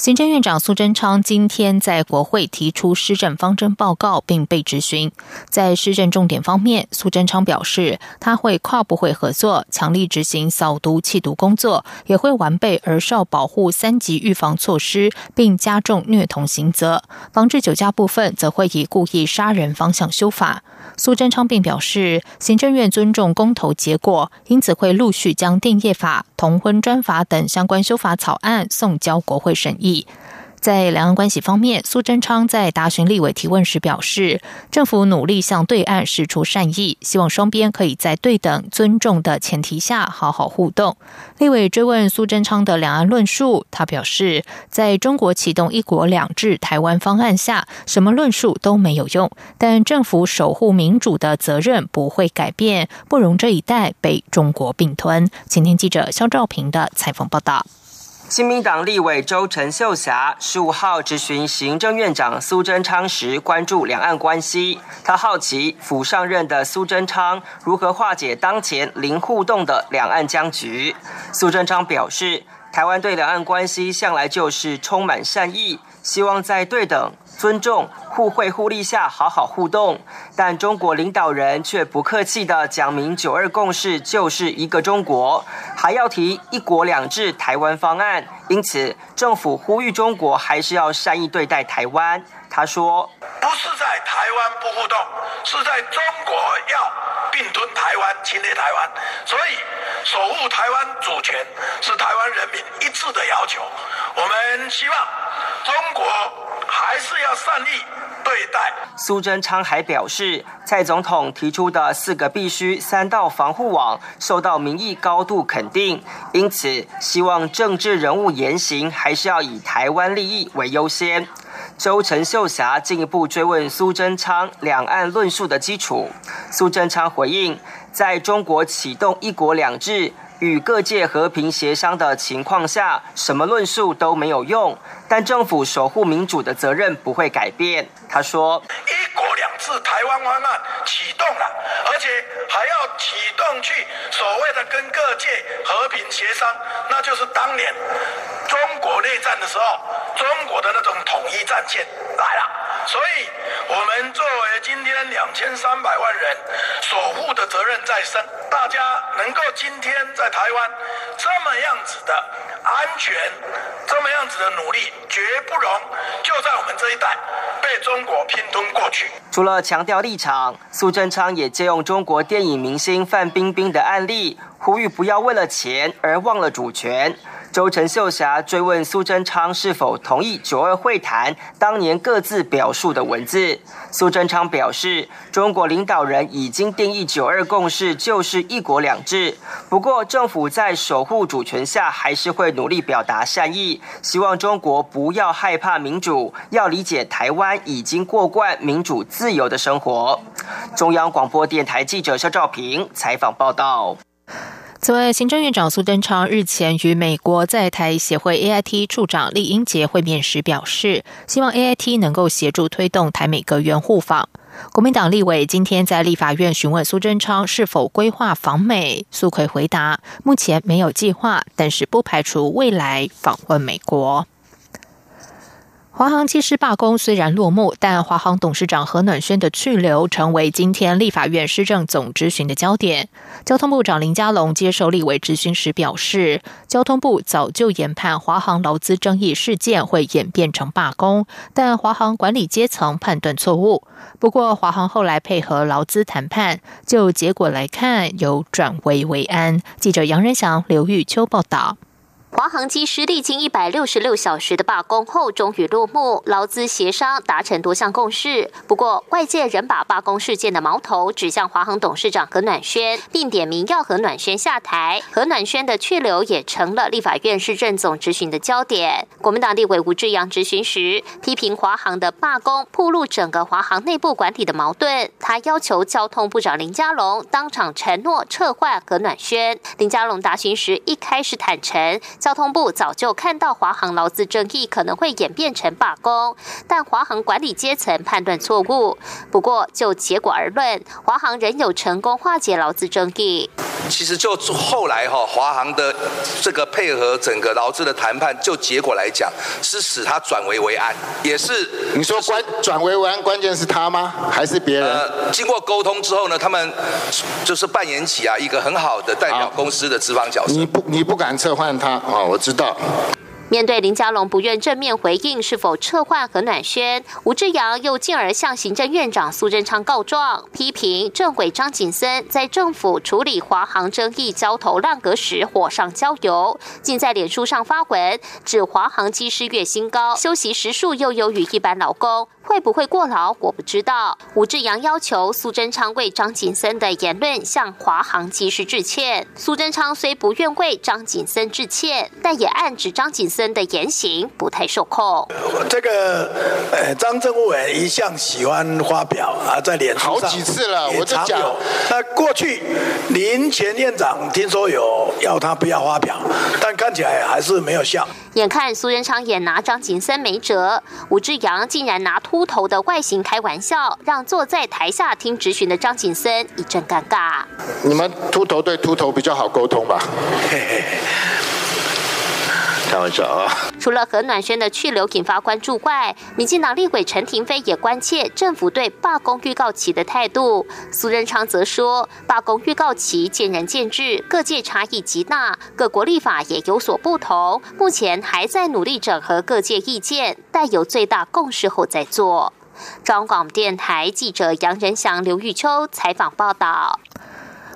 行政院长苏贞昌今天在国会提出施政方针报告，并被质询。在施政重点方面，苏贞昌表示，他会跨部会合作，强力执行扫毒弃毒工作，也会完备儿少保护三级预防措施，并加重虐童刑责。防治酒驾部分，则会以故意杀人方向修法。苏贞昌并表示，行政院尊重公投结果，因此会陆续将定业法、同婚专法等相关修法草案送交国会审议。在两岸关系方面，苏贞昌在答询立委提问时表示，政府努力向对岸释出善意，希望双边可以在对等、尊重的前提下好好互动。立委追问苏贞昌的两岸论述，他表示，在中国启动“一国两制”台湾方案下，什么论述都没有用，但政府守护民主的责任不会改变，不容这一代被中国并吞。请听记者肖兆平的采访报道。新民党立委周陈秀霞十五号质询行政院长苏贞昌时，关注两岸关系。他好奇府上任的苏贞昌如何化解当前零互动的两岸僵局。苏贞昌表示，台湾对两岸关系向来就是充满善意，希望在对等。尊重、互惠互利下好好互动，但中国领导人却不客气的讲明“九二共识”就是一个中国，还要提“一国两制”台湾方案。因此，政府呼吁中国还是要善意对待台湾。他说：“不是在台湾不互动，是在中国要并吞台湾、侵略台湾，所以守护台湾主权是台湾人民一致的要求。我们希望中国。”还是要善意对待。苏贞昌还表示，蔡总统提出的四个必须、三道防护网受到民意高度肯定，因此希望政治人物言行还是要以台湾利益为优先。周陈秀霞进一步追问苏贞昌两岸论述的基础，苏贞昌回应，在中国启动一国两制。与各界和平协商的情况下，什么论述都没有用。但政府守护民主的责任不会改变。他说：“一国两制台湾方案启动了，而且还要启动去所谓的跟各界和平协商，那就是当年中国内战的时候，中国的那种统一战线来了。”所以，我们作为今天两千三百万人守护的责任在身，大家能够今天在台湾这么样子的安全，这么样子的努力，绝不容就在我们这一代被中国拼吞过去。除了强调立场，苏贞昌也借用中国电影明星范冰冰的案例，呼吁不要为了钱而忘了主权。周陈秀霞追问苏贞昌是否同意九二会谈当年各自表述的文字，苏贞昌表示，中国领导人已经定义九二共识就是一国两制，不过政府在守护主权下，还是会努力表达善意，希望中国不要害怕民主，要理解台湾已经过惯民主自由的生活。中央广播电台记者肖兆平采访报道。此外，行政院长苏贞昌日前与美国在台协会 AIT 处长厉英杰会面时表示，希望 AIT 能够协助推动台美阁员互访。国民党立委今天在立法院询问苏贞昌是否规划访美，苏奎回答，目前没有计划，但是不排除未来访问美国。华航机师罢工虽然落幕，但华航董事长何暖轩的去留成为今天立法院施政总质询的焦点。交通部长林佳龙接受立委质询时表示，交通部早就研判华航劳资争议事件会演变成罢工，但华航管理阶层判断错误。不过，华航后来配合劳资谈判，就结果来看，有转危为安。记者杨仁祥、刘玉秋报道。华航机师历经一百六十六小时的罢工后，终于落幕，劳资协商达成多项共识。不过，外界仍把罢工事件的矛头指向华航董事长何暖轩，并点名要何暖轩下台。何暖轩的去留也成了立法院市政总质询的焦点。国民党立委吴志阳质询时，批评华航的罢工暴露整个华航内部管理的矛盾。他要求交通部长林佳龙当场承诺撤换何暖轩。林佳龙答询时一开始坦诚。交通部早就看到华航劳资争议可能会演变成罢工，但华航管理阶层判断错误。不过就结果而论，华航仍有成功化解劳资争议。其实就后来哈，华航的这个配合整个劳资的谈判，就结果来讲，是使他转危为安，也是你说关转危为安，关键是他吗？还是别人？呃，经过沟通之后呢，他们就是扮演起啊一个很好的代表公司的资方角色。你不你不敢撤换他啊？我知道。面对林佳龙不愿正面回应是否撤换何暖轩，吴志阳又进而向行政院长苏贞昌告状，批评政委张景森在政府处理华航争议焦头烂额时火上浇油，竟在脸书上发文指华航机师月薪高，休息时数又优于一般劳工。会不会过劳？我不知道。吴志阳要求苏贞昌为张景森的言论向华航机师致歉。苏贞昌虽不愿为张景森致歉，但也暗指张景森的言行不太受控。这个呃，张政务委一向喜欢发表啊，在脸好几次了，我就讲。那过去林前院长听说有要他不要发表，但看起来还是没有效。眼看苏贞昌也拿张景森没辙，吴志阳竟然拿秃头的外形开玩笑，让坐在台下听质询的张景森一阵尴尬。你们秃头对秃头比较好沟通吧？开玩笑啊！除了何暖轩的去留引发关注外，民进党立委陈廷飞也关切政府对罢工预告期的态度。苏仁昌则说，罢工预告期见仁见智，各界差异极大，各国立法也有所不同，目前还在努力整合各界意见，待有最大共识后再做。中广电台记者杨仁祥、刘玉秋采访报道。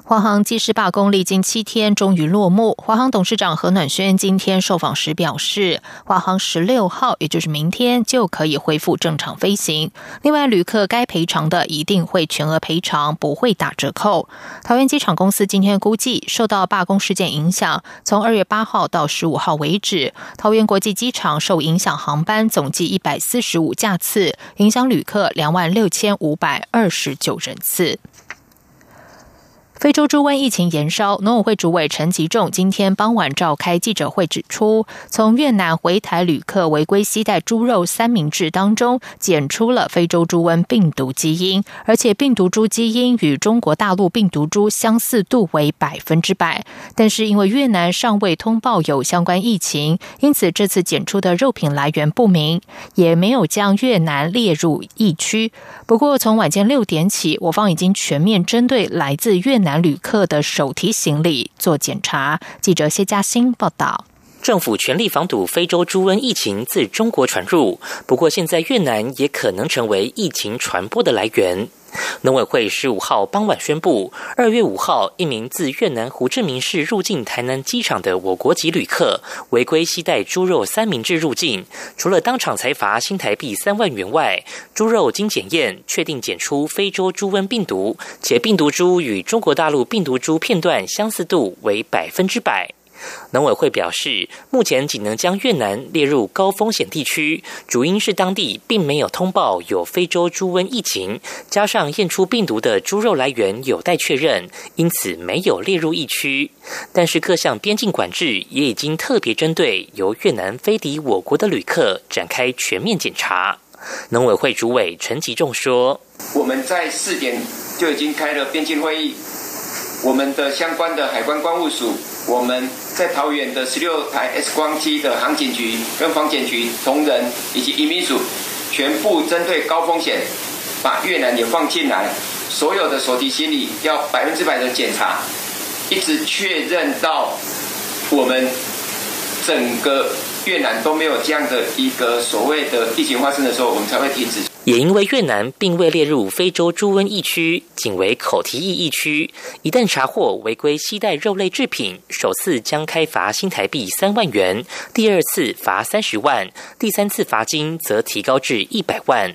华航机师罢工历经七天，终于落幕。华航董事长何暖轩今天受访时表示，华航十六号，也就是明天就可以恢复正常飞行。另外，旅客该赔偿的一定会全额赔偿，不会打折扣。桃园机场公司今天估计，受到罢工事件影响，从二月八号到十五号为止，桃园国际机场受影响航班总计一百四十五架次，影响旅客两万六千五百二十九人次。非洲猪瘟疫情延烧，农委会主委陈吉仲今天傍晚召开记者会，指出，从越南回台旅客违规携带猪肉三明治当中检出了非洲猪瘟病毒基因，而且病毒株基因与中国大陆病毒株相似度为百分之百。但是因为越南尚未通报有相关疫情，因此这次检出的肉品来源不明，也没有将越南列入疫区。不过从晚间六点起，我方已经全面针对来自越南。旅客的手提行李做检查。记者谢嘉欣报道：政府全力防堵非洲猪瘟疫情自中国传入，不过现在越南也可能成为疫情传播的来源。农委会十五号傍晚宣布，二月五号，一名自越南胡志明市入境台南机场的我国籍旅客违规携带猪肉三明治入境，除了当场裁罚新台币三万元外，猪肉经检验确定检出非洲猪瘟病毒，且病毒株与中国大陆病毒株片段相似度为百分之百。农委会表示，目前仅能将越南列入高风险地区，主因是当地并没有通报有非洲猪瘟疫情，加上验出病毒的猪肉来源有待确认，因此没有列入疫区。但是各项边境管制也已经特别针对由越南飞抵我国的旅客展开全面检查。农委会主委陈吉仲说：“我们在四点就已经开了边境会议，我们的相关的海关关务署。”我们在桃园的十六台 X 光机的航警局、跟防检局同仁以及移民署，全部针对高风险，把越南也放进来，所有的手提行李要百分之百的检查，一直确认到我们整个越南都没有这样的一个所谓的疫情发生的时候，我们才会停止。也因为越南并未列入非洲猪瘟疫区，仅为口蹄疫疫区，一旦查获违规携带肉类制品，首次将开罚新台币三万元，第二次罚三十万，第三次罚金则提高至一百万。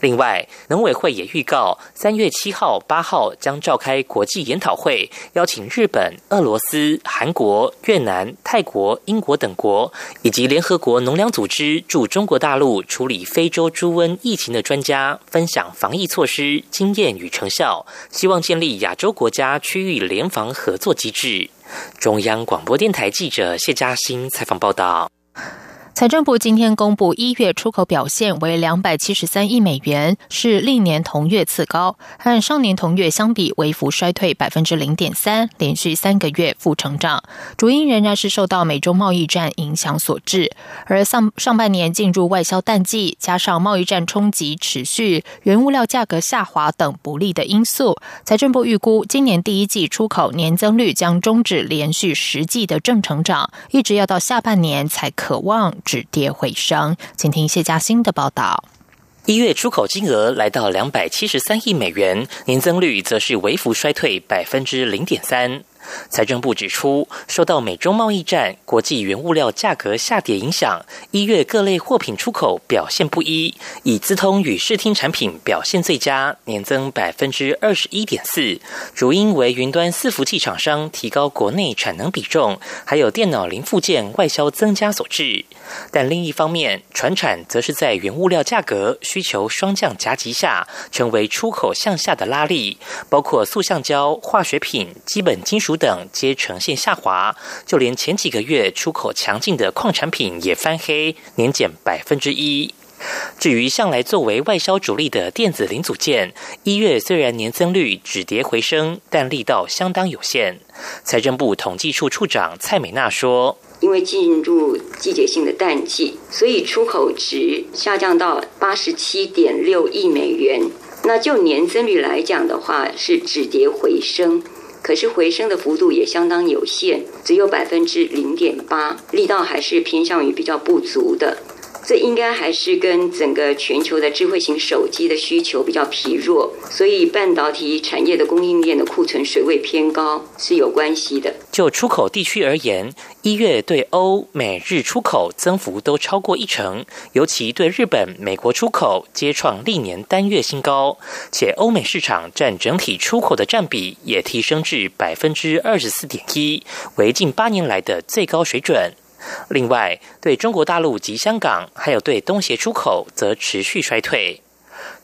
另外，农委会也预告，三月七号、八号将召开国际研讨会，邀请日本、俄罗斯、韩国、越南、泰国、英国等国，以及联合国农粮组织驻中国大陆处理非洲猪瘟疫情的专家，分享防疫措施经验与成效，希望建立亚洲国家区域联防合作机制。中央广播电台记者谢嘉欣采访报道。财政部今天公布，一月出口表现为两百七十三亿美元，是历年同月次高，和上年同月相比微幅衰退百分之零点三，连续三个月负成长。主因仍然是受到美中贸易战影响所致。而上上半年进入外销淡季，加上贸易战冲击持续、原物料价格下滑等不利的因素，财政部预估今年第一季出口年增率将终止连续十季的正成长，一直要到下半年才可望。止跌回升，请听谢佳欣的报道。一月出口金额来到两百七十三亿美元，年增率则是微幅衰退百分之零点三。财政部指出，受到美中贸易战、国际原物料价格下跌影响，一月各类货品出口表现不一，以资通与视听产品表现最佳，年增百分之二十一点四，主因为云端伺服器厂商提高国内产能比重，还有电脑零附件外销增加所致。但另一方面，船产则是在原物料价格需求双降夹击下，成为出口向下的拉力，包括塑橡胶、化学品、基本金属等皆呈现下滑。就连前几个月出口强劲的矿产品也翻黑，年减百分之一。至于向来作为外销主力的电子零组件，一月虽然年增率止跌回升，但力道相当有限。财政部统计处处长蔡美娜说。因为进入季节性的淡季，所以出口值下降到八十七点六亿美元。那就年增率来讲的话，是止跌回升，可是回升的幅度也相当有限，只有百分之零点八，力道还是偏向于比较不足的。这应该还是跟整个全球的智慧型手机的需求比较疲弱，所以半导体产业的供应链的库存水位偏高是有关系的。就出口地区而言，一月对欧美日出口增幅都超过一成，尤其对日本、美国出口皆创历年单月新高，且欧美市场占整体出口的占比也提升至百分之二十四点一，为近八年来的最高水准。另外，对中国大陆及香港，还有对东协出口，则持续衰退。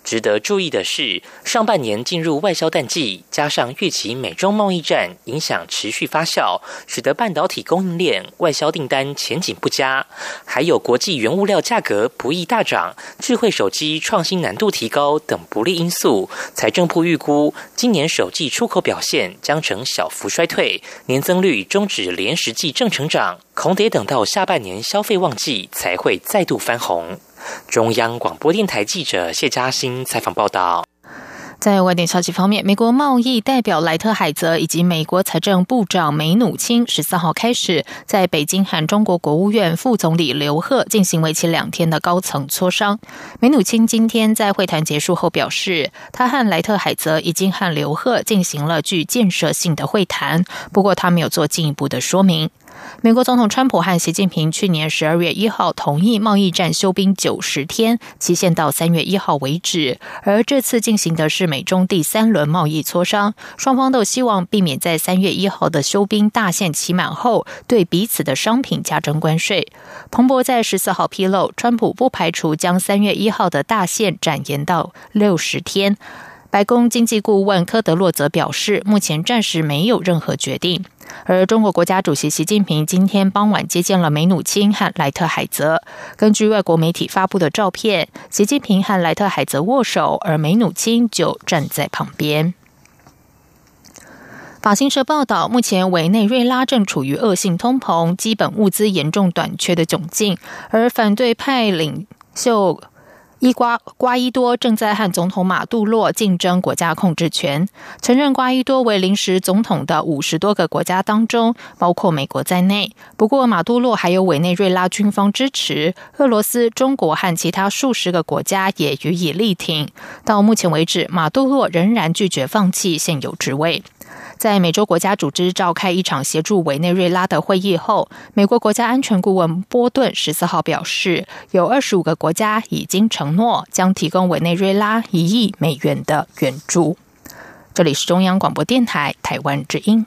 值得注意的是，上半年进入外销淡季，加上预期美中贸易战影响持续发酵，使得半导体供应链外销订单前景不佳，还有国际原物料价格不易大涨、智慧手机创新难度提高等不利因素。财政部预估，今年首季出口表现将呈小幅衰退，年增率终止连十季正成长，恐得等到下半年消费旺季才会再度翻红。中央广播电台记者谢嘉欣采访报道。在外电消息方面，美国贸易代表莱特海泽以及美国财政部长梅努钦十四号开始在北京和中国国务院副总理刘鹤进行为期两天的高层磋商。梅努钦今天在会谈结束后表示，他和莱特海泽已经和刘鹤进行了具建设性的会谈，不过他没有做进一步的说明。美国总统川普和习近平去年十二月一号同意贸易战休兵九十天，期限到三月一号为止。而这次进行的是美中第三轮贸易磋商，双方都希望避免在三月一号的休兵大限期满后对彼此的商品加征关税。彭博在十四号披露，川普不排除将三月一号的大限展延到六十天。白宫经济顾问科德洛则表示，目前暂时没有任何决定。而中国国家主席习近平今天傍晚接见了梅努钦和莱特海泽。根据外国媒体发布的照片，习近平和莱特海泽握手，而梅努钦就站在旁边。法新社报道，目前委内瑞拉正处于恶性通膨、基本物资严重短缺的窘境，而反对派领袖。伊瓜瓜伊多正在和总统马杜洛竞争国家控制权。承认瓜伊多为临时总统的五十多个国家当中，包括美国在内。不过，马杜洛还有委内瑞拉军方支持，俄罗斯、中国和其他数十个国家也予以力挺。到目前为止，马杜洛仍然拒绝放弃现有职位。在美洲国家组织召开一场协助委内瑞拉的会议后，美国国家安全顾问波顿十四号表示，有二十五个国家已经承诺将提供委内瑞拉一亿美元的援助。这里是中央广播电台台湾之音。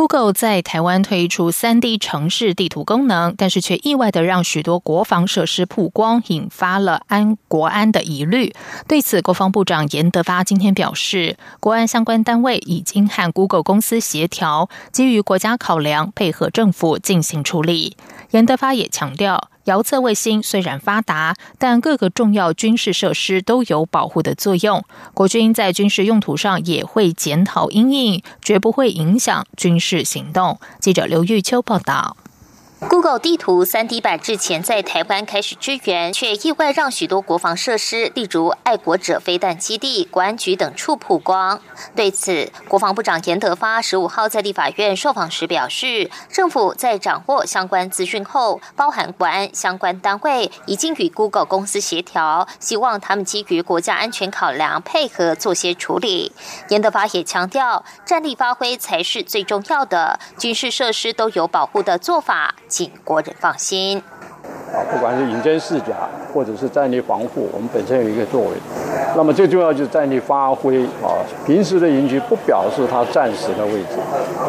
Google 在台湾推出 3D 城市地图功能，但是却意外的让许多国防设施曝光，引发了安国安的疑虑。对此，国防部长严德发今天表示，国安相关单位已经和 Google 公司协调，基于国家考量，配合政府进行处理。严德发也强调。遥测卫星虽然发达，但各个重要军事设施都有保护的作用。国军在军事用途上也会检讨应应，绝不会影响军事行动。记者刘玉秋报道。Google 地图 3D 版之前在台湾开始支援，却意外让许多国防设施，例如爱国者飞弹基地、国安局等处曝光。对此，国防部长严德发十五号在立法院受访时表示，政府在掌握相关资讯后，包含国安相关单位已经与 Google 公司协调，希望他们基于国家安全考量配合做些处理。严德发也强调，战力发挥才是最重要的，军事设施都有保护的做法。请国人放心。啊，不管是隐身视假或者是战力防护，我们本身有一个作为。那么最重要就是战力发挥啊，平时的营区不表示它暂时的位置，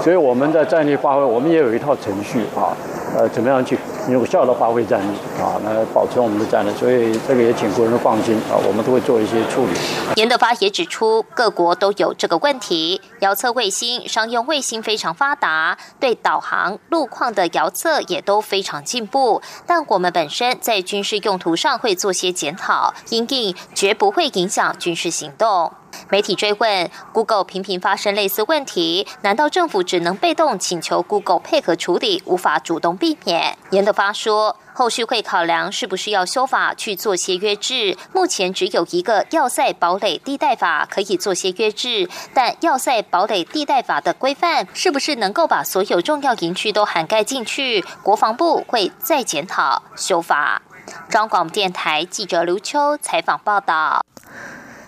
所以我们在战力发挥，我们也有一套程序啊。呃，怎么样去有效的发挥战力啊？来保存我们的战力，所以这个也请国人放心啊，我们都会做一些处理。严德发也指出，各国都有这个问题，遥测卫星、商用卫星非常发达，对导航路况的遥测也都非常进步。但我们本身在军事用途上会做些检讨，因定绝不会影响军事行动。媒体追问，Google 频频发生类似问题，难道政府只能被动请求 Google 配合处理，无法主动避免？严德发说，后续会考量是不是要修法去做些约制。目前只有一个要塞堡垒地带法可以做些约制，但要塞堡垒地带法的规范是不是能够把所有重要营区都涵盖进去？国防部会再检讨修法。中广电台记者刘秋采访报道。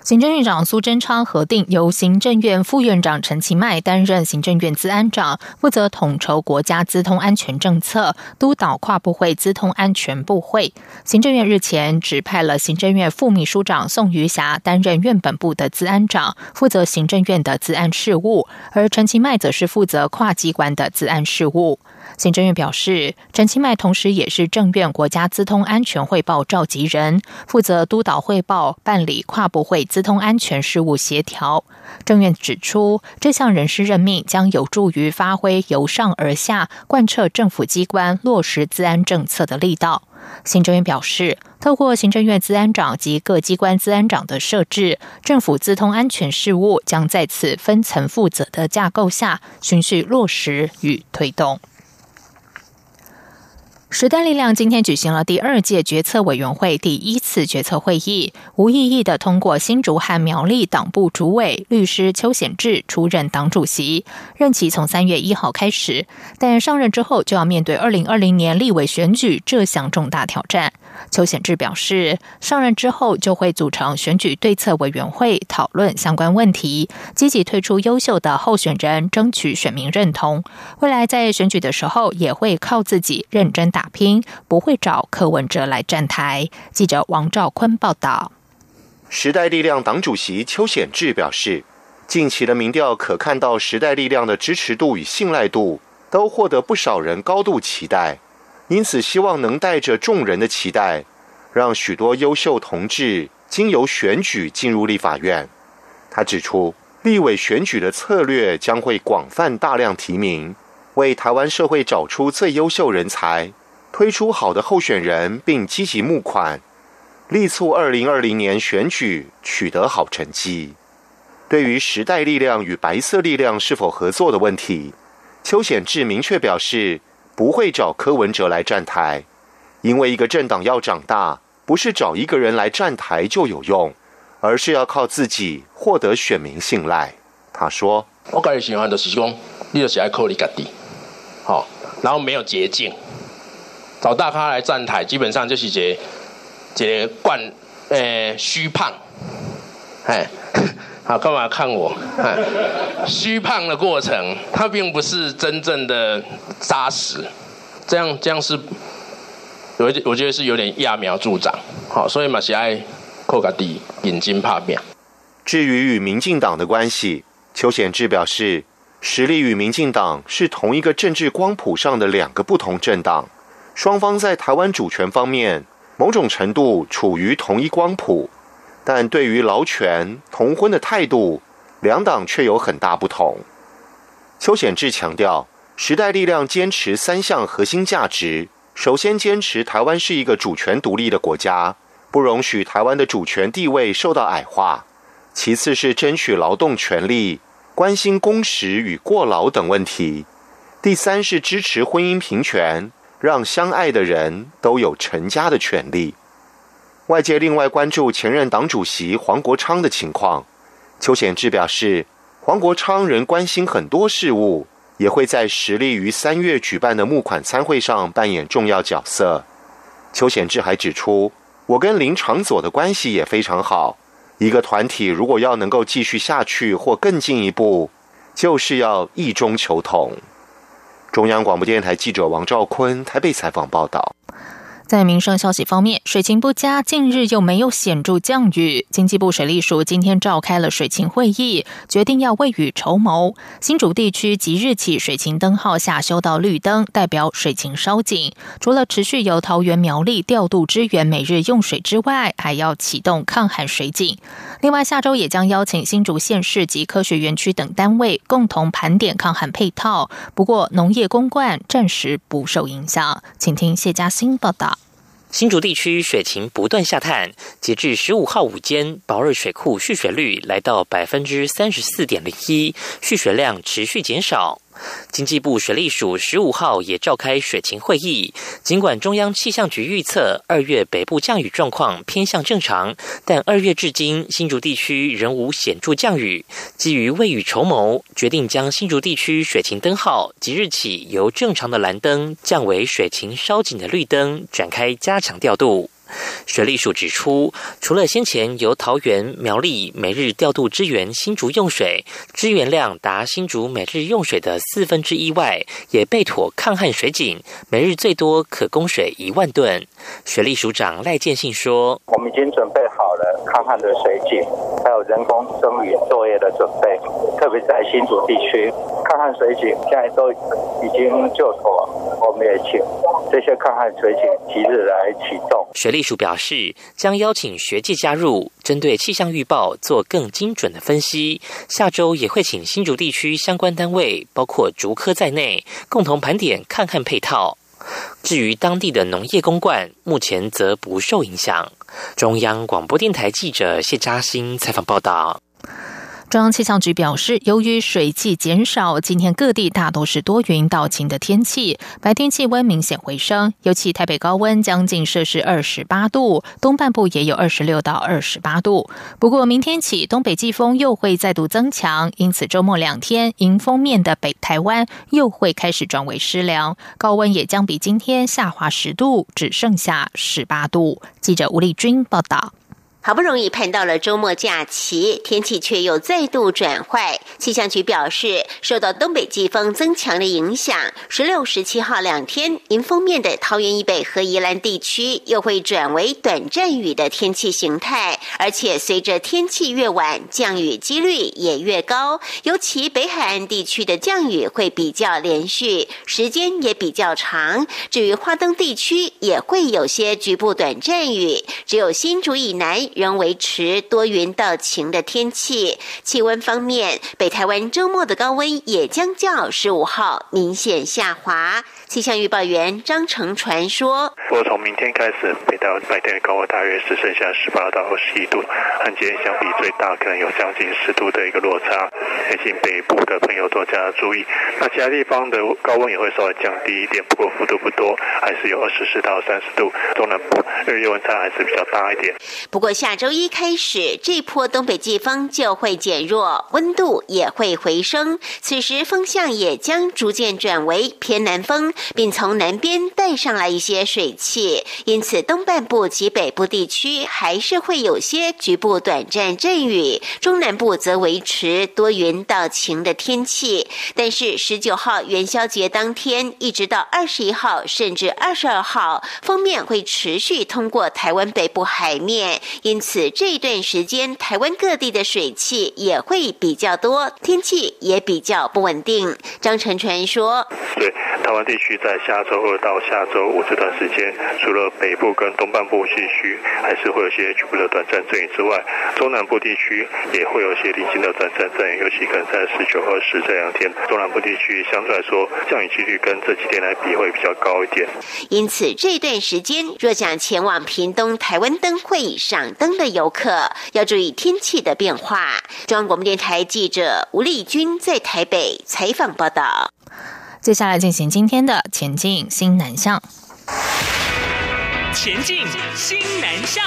行政院长苏贞昌核定，由行政院副院长陈其迈担任行政院资安长，负责统筹国家资通安全政策，督导跨部会资通安全部会。行政院日前指派了行政院副秘书长宋余霞担任院本部的资安长，负责行政院的资安事务，而陈其迈则是负责跨机关的资安事务。行政院表示，陈其迈同时也是政院国家资通安全汇报召集人，负责督导汇报、办理跨部会资通安全事务协调。政院指出，这项人事任命将有助于发挥由上而下贯彻政府机关落实资安政策的力道。行政院表示，透过行政院资安长及各机关资安长的设置，政府资通安全事务将在此分层负责的架构下，循序落实与推动。时代力量今天举行了第二届决策委员会第一次决策会议，无异议的通过新竹和苗栗党部主委律师邱显志出任党主席，任期从三月一号开始。但上任之后就要面对二零二零年立委选举这项重大挑战。邱显志表示，上任之后就会组成选举对策委员会，讨论相关问题，积极推出优秀的候选人，争取选民认同。未来在选举的时候，也会靠自己认真打。拼不会找柯文哲来站台。记者王兆坤报道。时代力量党主席邱显志表示，近期的民调可看到时代力量的支持度与信赖度都获得不少人高度期待，因此希望能带着众人的期待，让许多优秀同志经由选举进入立法院。他指出，立委选举的策略将会广泛大量提名，为台湾社会找出最优秀人才，推出好的候选人，并积极募款，力促二零二零年选举取得好成绩。对于时代力量与白色力量是否合作的问题，邱显志明确表示。不会找柯文哲来站台，因为一个政党要长大，不是找一个人来站台就有用，而是要靠自己获得选民信赖。他说：“我个人喜欢的是讲，你就是爱靠你家己，好，然后没有捷径，找大咖来站台，基本上就是一个一个惯，诶，虚胖，哎。”好，干嘛看我？虚胖的过程，它并不是真正的扎实，这样这样是，我我觉得是有点揠苗助长。好，所以马西爱扣个底，眼睛怕变。至于与民进党的关系，邱显志表示，实力与民进党是同一个政治光谱上的两个不同政党，双方在台湾主权方面，某种程度处于同一光谱。但对于劳权、同婚的态度，两党却有很大不同。邱显志强调，时代力量坚持三项核心价值：首先，坚持台湾是一个主权独立的国家，不容许台湾的主权地位受到矮化；其次是争取劳动权利，关心工时与过劳等问题；第三是支持婚姻平权，让相爱的人都有成家的权利。外界另外关注前任党主席黄国昌的情况，邱显志表示，黄国昌仍关心很多事务，也会在实力于三月举办的募款参会上扮演重要角色。邱显志还指出，我跟林长佐的关系也非常好，一个团体如果要能够继续下去或更进一步，就是要异中求同。中央广播电台记者王兆坤台北采访报道。在民生消息方面，水情不佳，近日又没有显著降雨。经济部水利署今天召开了水情会议，决定要未雨绸缪。新竹地区即日起水情灯号下修到绿灯，代表水情稍紧。除了持续由桃园苗栗调度支援每日用水之外，还要启动抗旱水井。另外，下周也将邀请新竹县市及科学园区等单位共同盘点抗旱配套。不过，农业公灌暂时不受影响。请听谢嘉欣报道。新竹地区水情不断下探，截至十五号午间，宝瑞水库蓄水率来到百分之三十四点零一，蓄水量持续减少。经济部水利署十五号也召开水情会议，尽管中央气象局预测二月北部降雨状况偏向正常，但二月至今新竹地区仍无显著降雨。基于未雨绸缪，决定将新竹地区水情灯号即日起由正常的蓝灯降为水情稍紧的绿灯，展开加强调度。水利署指出，除了先前由桃园、苗栗每日调度支援新竹用水，支援量达新竹每日用水的四分之一外，也备妥抗旱水井，每日最多可供水一万吨。水利署长赖建信说：“我们已经准备好抗旱的水井，还有人工增雨作业的准备，特别在新竹地区，抗旱水井现在都已经就妥，我们也请这些抗旱水井即日来启动。”水利署表示，将邀请学界加入，针对气象预报做更精准的分析。下周也会请新竹地区相关单位，包括竹科在内，共同盘点看看配套。至于当地的农业公馆，目前则不受影响。中央广播电台记者谢嘉欣采访报道。中央气象局表示，由于水汽减少，今天各地大多是多云到晴的天气，白天气温明显回升，尤其台北高温将近摄氏二十八度，东半部也有二十六到二十八度。不过，明天起东北季风又会再度增强，因此周末两天迎风面的北台湾又会开始转为湿凉，高温也将比今天下滑十度，只剩下十八度。记者吴丽君报道。好不容易盼到了周末假期，天气却又再度转坏。气象局表示，受到东北季风增强的影响，十六、十七号两天，迎风面的桃园以北和宜兰地区又会转为短暂雨的天气形态。而且随着天气越晚，降雨几率也越高。尤其北海岸地区的降雨会比较连续，时间也比较长。至于花东地区，也会有些局部短暂雨。只有新竹以南。仍维持多云到晴的天气。气温方面，北台湾周末的高温也将较十五号明显下滑。气象预报员张成传说：“不过从明天开始，北台湾白天的高温大约是剩下十八到二十一度，和今天相比最大可能有将近十度的一个落差。提醒北部的朋友多加注意。那其他地方的高温也会稍微降低一点，不过幅度不多，还是有二十四到三十度。中南部日夜温差还是比较大一点。不过下周一开始，这波东北季风就会减弱，温度也会回升。此时风向也将逐渐转为偏南风。”并从南边带上来一些水汽，因此东半部及北部地区还是会有些局部短暂阵雨，中南部则维持多云到晴的天气。但是十九号元宵节当天，一直到二十一号甚至二十二号，封面会持续通过台湾北部海面，因此这一段时间台湾各地的水汽也会比较多，天气也比较不稳定。张晨传说：“对，台湾地区。”在下周二到下周五这段时间，除了北部跟东半部地区还是会有些局部的短暂阵雨之外，中南部地区也会有些零星的短暂阵雨，尤其可能在十九、二十这两天，中南部地区相对来说降雨几率跟这几天来比会比较高一点。因此这段时间，若想前往屏东台湾灯会上灯的游客，要注意天气的变化。中央广播电台记者吴丽君在台北采访报道。接下来进行今天的前进新南向。前进新南向。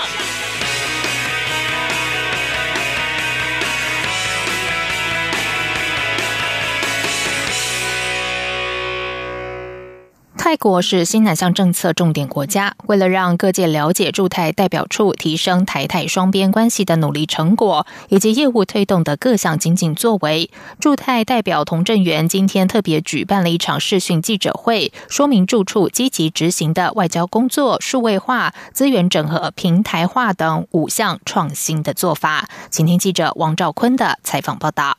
泰国是新南向政策重点国家，为了让各界了解驻泰代表处提升台泰双边关系的努力成果，以及业务推动的各项精进作为，驻泰代表童振源今天特别举办了一场视讯记者会，说明驻处积极执行的外交工作、数位化、资源整合、平台化等五项创新的做法。请听记者王兆坤的采访报道。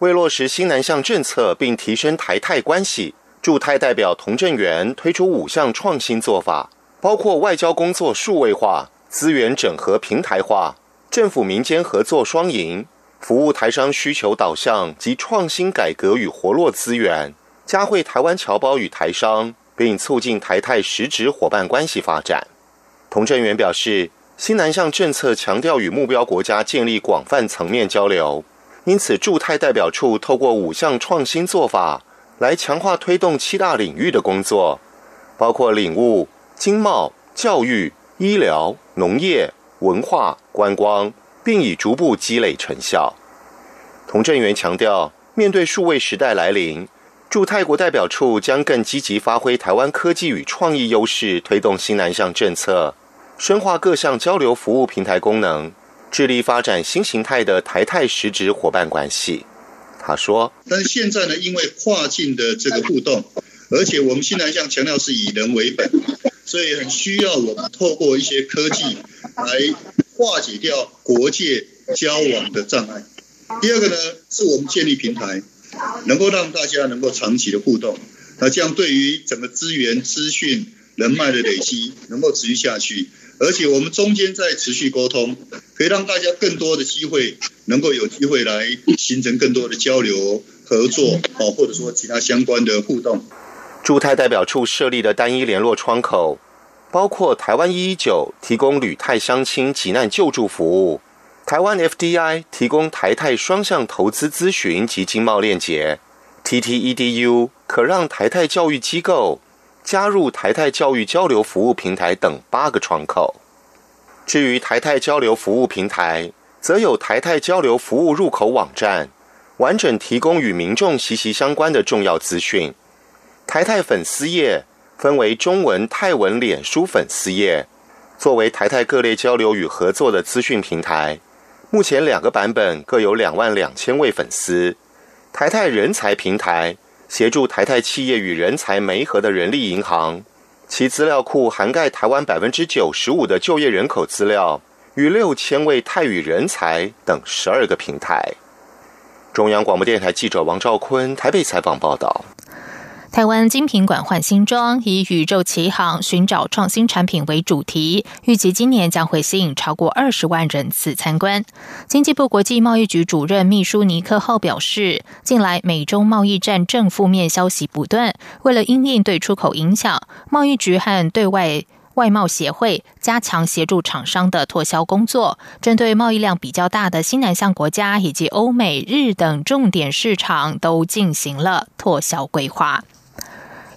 为落实新南向政策，并提升台泰关系。驻泰代表童振源推出五项创新做法，包括外交工作数位化、资源整合平台化、政府民间合作双赢、服务台商需求导向及创新改革与活络资源，加惠台湾侨胞与台商，并促进台泰实质伙伴关系发展。童振源表示，新南向政策强调与目标国家建立广泛层面交流，因此驻泰代表处透过五项创新做法。来强化推动七大领域的工作，包括领悟、经贸、教育、医疗、农业、文化、观光，并已逐步积累成效。童振源强调，面对数位时代来临，驻泰国代表处将更积极发挥台湾科技与创意优势，推动新南向政策，深化各项交流服务平台功能，致力发展新形态的台泰实质伙伴关系。他说：“但是现在呢，因为跨境的这个互动，而且我们新南向强调是以人为本，所以很需要我们透过一些科技来化解掉国界交往的障碍。第二个呢，是我们建立平台，能够让大家能够长期的互动，那这样对于整个资源、资讯、人脉的累积能够持续下去。”而且我们中间在持续沟通，可以让大家更多的机会能够有机会来形成更多的交流合作，哦，或者说其他相关的互动。驻泰代表处设立的单一联络窗口，包括台湾一一九提供旅泰相亲急难救助服务，台湾 FDI 提供台泰双向投资咨询及经贸链接，TTEDU 可让台泰教育机构。加入台泰教育交流服务平台等八个窗口。至于台泰交流服务平台，则有台泰交流服务入口网站，完整提供与民众息息相关的重要资讯。台泰粉丝页分为中文、泰文、脸书粉丝页，作为台泰各类交流与合作的资讯平台，目前两个版本各有两万两千位粉丝。台泰人才平台协助台泰企业与人才媒合的人力银行，其资料库涵盖台湾百分之九十五的就业人口资料与六千位泰语人才等十二个平台。中央广播电台记者王兆坤台北采访报道。台湾精品馆换新装，以“宇宙奇航，寻找创新产品”为主题，预计今年将会吸引超过二十万人次参观。经济部国际贸易局主任秘书尼克浩表示，近来美中贸易战正负面消息不断，为了因应对出口影响，贸易局和对外外贸协会加强协助厂商的拓销工作，针对贸易量比较大的新南向国家以及欧美日等重点市场，都进行了拓销规划。